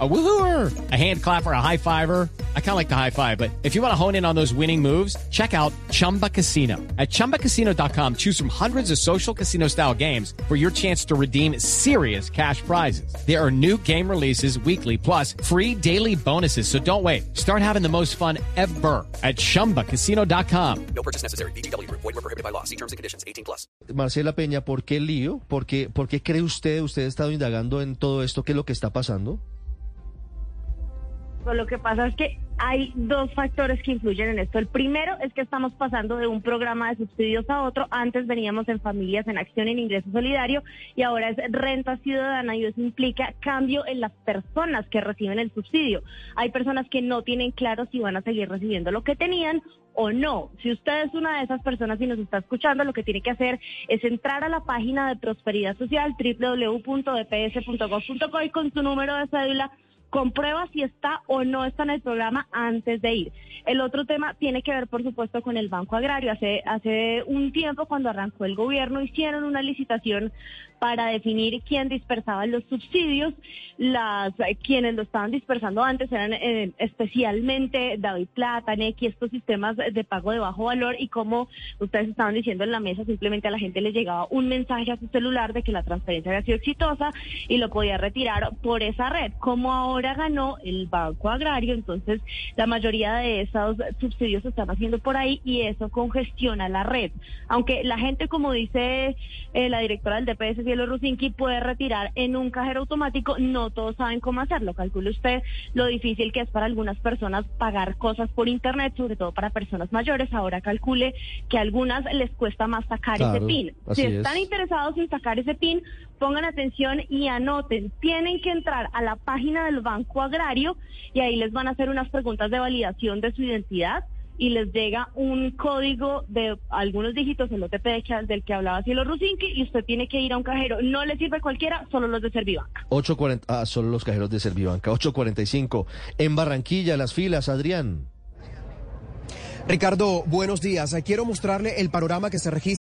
A woohooer, a hand clapper, a high fiver. I kind of like the high five, but if you want to hone in on those winning moves, check out Chumba Casino. At ChumbaCasino.com, choose from hundreds of social casino style games for your chance to redeem serious cash prizes. There are new game releases weekly, plus free daily bonuses. So don't wait. Start having the most fun ever at ChumbaCasino.com. No purchase necessary. BGW. Void were prohibited by law. See terms and conditions. 18 plus. Marcela Peña, ¿por qué lío? ¿Por qué, ¿Por qué cree usted, usted ha estado indagando en todo esto? ¿Qué es lo que está pasando? Lo que pasa es que hay dos factores que influyen en esto. El primero es que estamos pasando de un programa de subsidios a otro. Antes veníamos en familias en acción en ingreso solidario y ahora es renta ciudadana y eso implica cambio en las personas que reciben el subsidio. Hay personas que no tienen claro si van a seguir recibiendo lo que tenían o no. Si usted es una de esas personas y nos está escuchando, lo que tiene que hacer es entrar a la página de Prosperidad Social www.dps.gov.co y con su número de cédula comprueba si está o no está en el programa antes de ir. El otro tema tiene que ver, por supuesto, con el Banco Agrario. Hace, hace un tiempo, cuando arrancó el gobierno, hicieron una licitación para definir quién dispersaba los subsidios. Las quienes lo estaban dispersando antes eran eh, especialmente David Plata, Nequi, estos sistemas de pago de bajo valor y como ustedes estaban diciendo en la mesa, simplemente a la gente le llegaba un mensaje a su celular de que la transferencia había sido exitosa y lo podía retirar por esa red. Como ahora ganó el Banco Agrario, entonces la mayoría de esos subsidios se están haciendo por ahí y eso congestiona la red. Aunque la gente, como dice eh, la directora del DPS, Cielo Rusinki, puede retirar en un cajero automático, no todos saben cómo hacerlo. Calcule usted lo difícil que es para algunas personas pagar cosas por internet, sobre todo para personas mayores. Ahora calcule que a algunas les cuesta más sacar ese PIN. Si están interesados en sacar ese PIN, pongan atención y anoten. Tienen que entrar a la página del Banco Agrario y ahí les van a hacer unas preguntas de validación de su identidad y les llega un código de algunos dígitos, el OTP del que hablaba Cielo Rusinki, y usted tiene que ir a un cajero. No le sirve cualquiera, solo los de Servibanca. 840, ah, solo los cajeros de Servibanca. 845. En Barranquilla, las filas, Adrián. Ricardo, buenos días. Quiero mostrarle el panorama que se registra.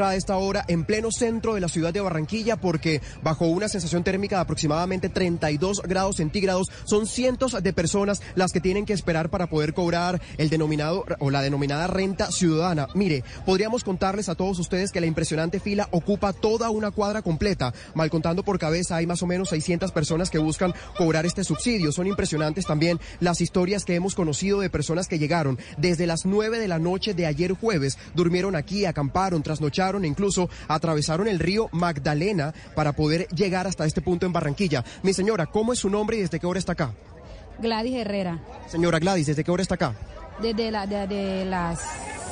A esta hora en pleno centro de la ciudad de Barranquilla porque bajo una sensación térmica de aproximadamente 32 grados centígrados son cientos de personas las que tienen que esperar para poder cobrar el denominado o la denominada renta ciudadana. Mire, podríamos contarles a todos ustedes que la impresionante fila ocupa toda una cuadra completa. Mal contando por cabeza hay más o menos 600 personas que buscan cobrar este subsidio. Son impresionantes también las historias que hemos conocido de personas que llegaron desde las 9 de la noche de ayer jueves, durmieron aquí, acamparon, trasnocharon incluso atravesaron el río Magdalena para poder llegar hasta este punto en Barranquilla. Mi señora, ¿cómo es su nombre y desde qué hora está acá? Gladys Herrera. Señora Gladys, ¿desde qué hora está acá? Desde la, de, las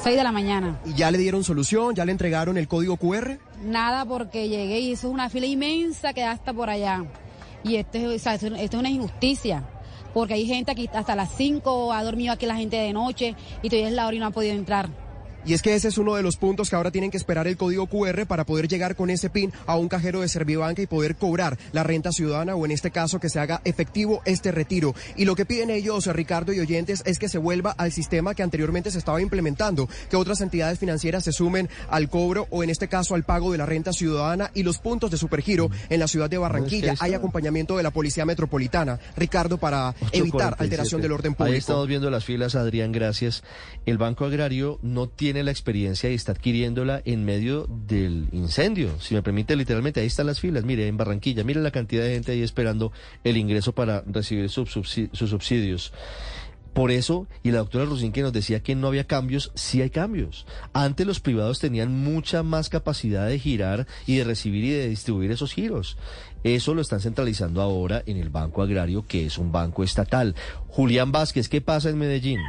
6 de la mañana. ¿Y ya le dieron solución? ¿Ya le entregaron el código QR? Nada, porque llegué y hizo una fila inmensa que hasta por allá. Y esto es, esto es una injusticia porque hay gente aquí hasta las 5 ha dormido aquí la gente de noche y todavía es la hora y no ha podido entrar. Y es que ese es uno de los puntos que ahora tienen que esperar el código QR para poder llegar con ese PIN a un cajero de Servibanca y poder cobrar la renta ciudadana o en este caso que se haga efectivo este retiro. Y lo que piden ellos, Ricardo y oyentes, es que se vuelva al sistema que anteriormente se estaba implementando, que otras entidades financieras se sumen al cobro o en este caso al pago de la renta ciudadana y los puntos de supergiro en la ciudad de Barranquilla. Hay acompañamiento de la Policía Metropolitana, Ricardo, para evitar alteración del orden público. Ahí estamos viendo las filas, Adrián, gracias. El Banco Agrario no tiene tiene la experiencia y está adquiriéndola en medio del incendio. Si me permite, literalmente, ahí están las filas. Mire, en Barranquilla, mire la cantidad de gente ahí esperando el ingreso para recibir sus, subsidios. Por eso, y la doctora que nos decía que no había cambios, sí hay cambios. Antes los privados tenían mucha más capacidad de girar y de recibir y de distribuir esos giros. Eso lo están centralizando ahora en el Banco Agrario, que es un banco estatal. Julián Vázquez, ¿qué pasa en Medellín?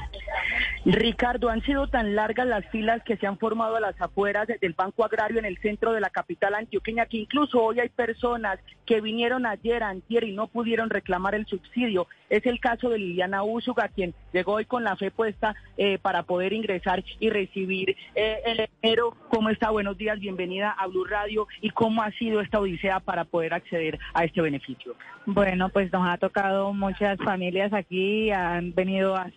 Ricardo, han sido tan largas las filas que se han formado a las afueras del Banco Agrario en el centro de la capital antioqueña, que incluso hoy hay personas que vinieron ayer, antier y no pudieron reclamar el subsidio. Es el caso de Liliana Úsuga, quien llegó hoy con la fe puesta eh, para poder ingresar y recibir eh, el dinero. ¿Cómo está? Buenos días, bienvenida a Blue Radio. ¿Y cómo ha sido esta odisea para poder acceder a este beneficio? Bueno, pues nos ha tocado muchas familias aquí, han venido a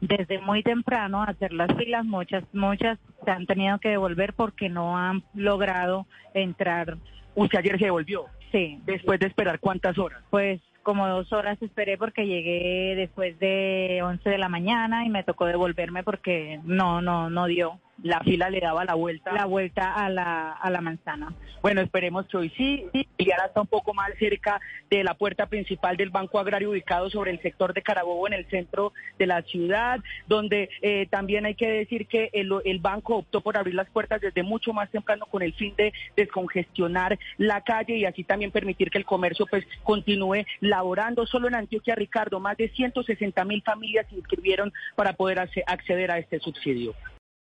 desde muy temprano a hacer las filas, muchas, muchas se han tenido que devolver porque no han logrado entrar. ¿Usted ayer se devolvió? Sí. ¿Después de esperar cuántas horas? Pues como dos horas esperé porque llegué después de 11 de la mañana y me tocó devolverme porque no, no, no dio la fila le daba la vuelta. La vuelta a la, a la manzana. Bueno, esperemos que hoy sí. Liliana está un poco más cerca de la puerta principal del Banco Agrario ubicado sobre el sector de Carabobo en el centro de la ciudad, donde eh, también hay que decir que el, el, banco optó por abrir las puertas desde mucho más temprano con el fin de descongestionar la calle y así también permitir que el comercio pues continúe laborando. Solo en Antioquia, Ricardo, más de 160 mil familias se inscribieron para poder acceder a este subsidio.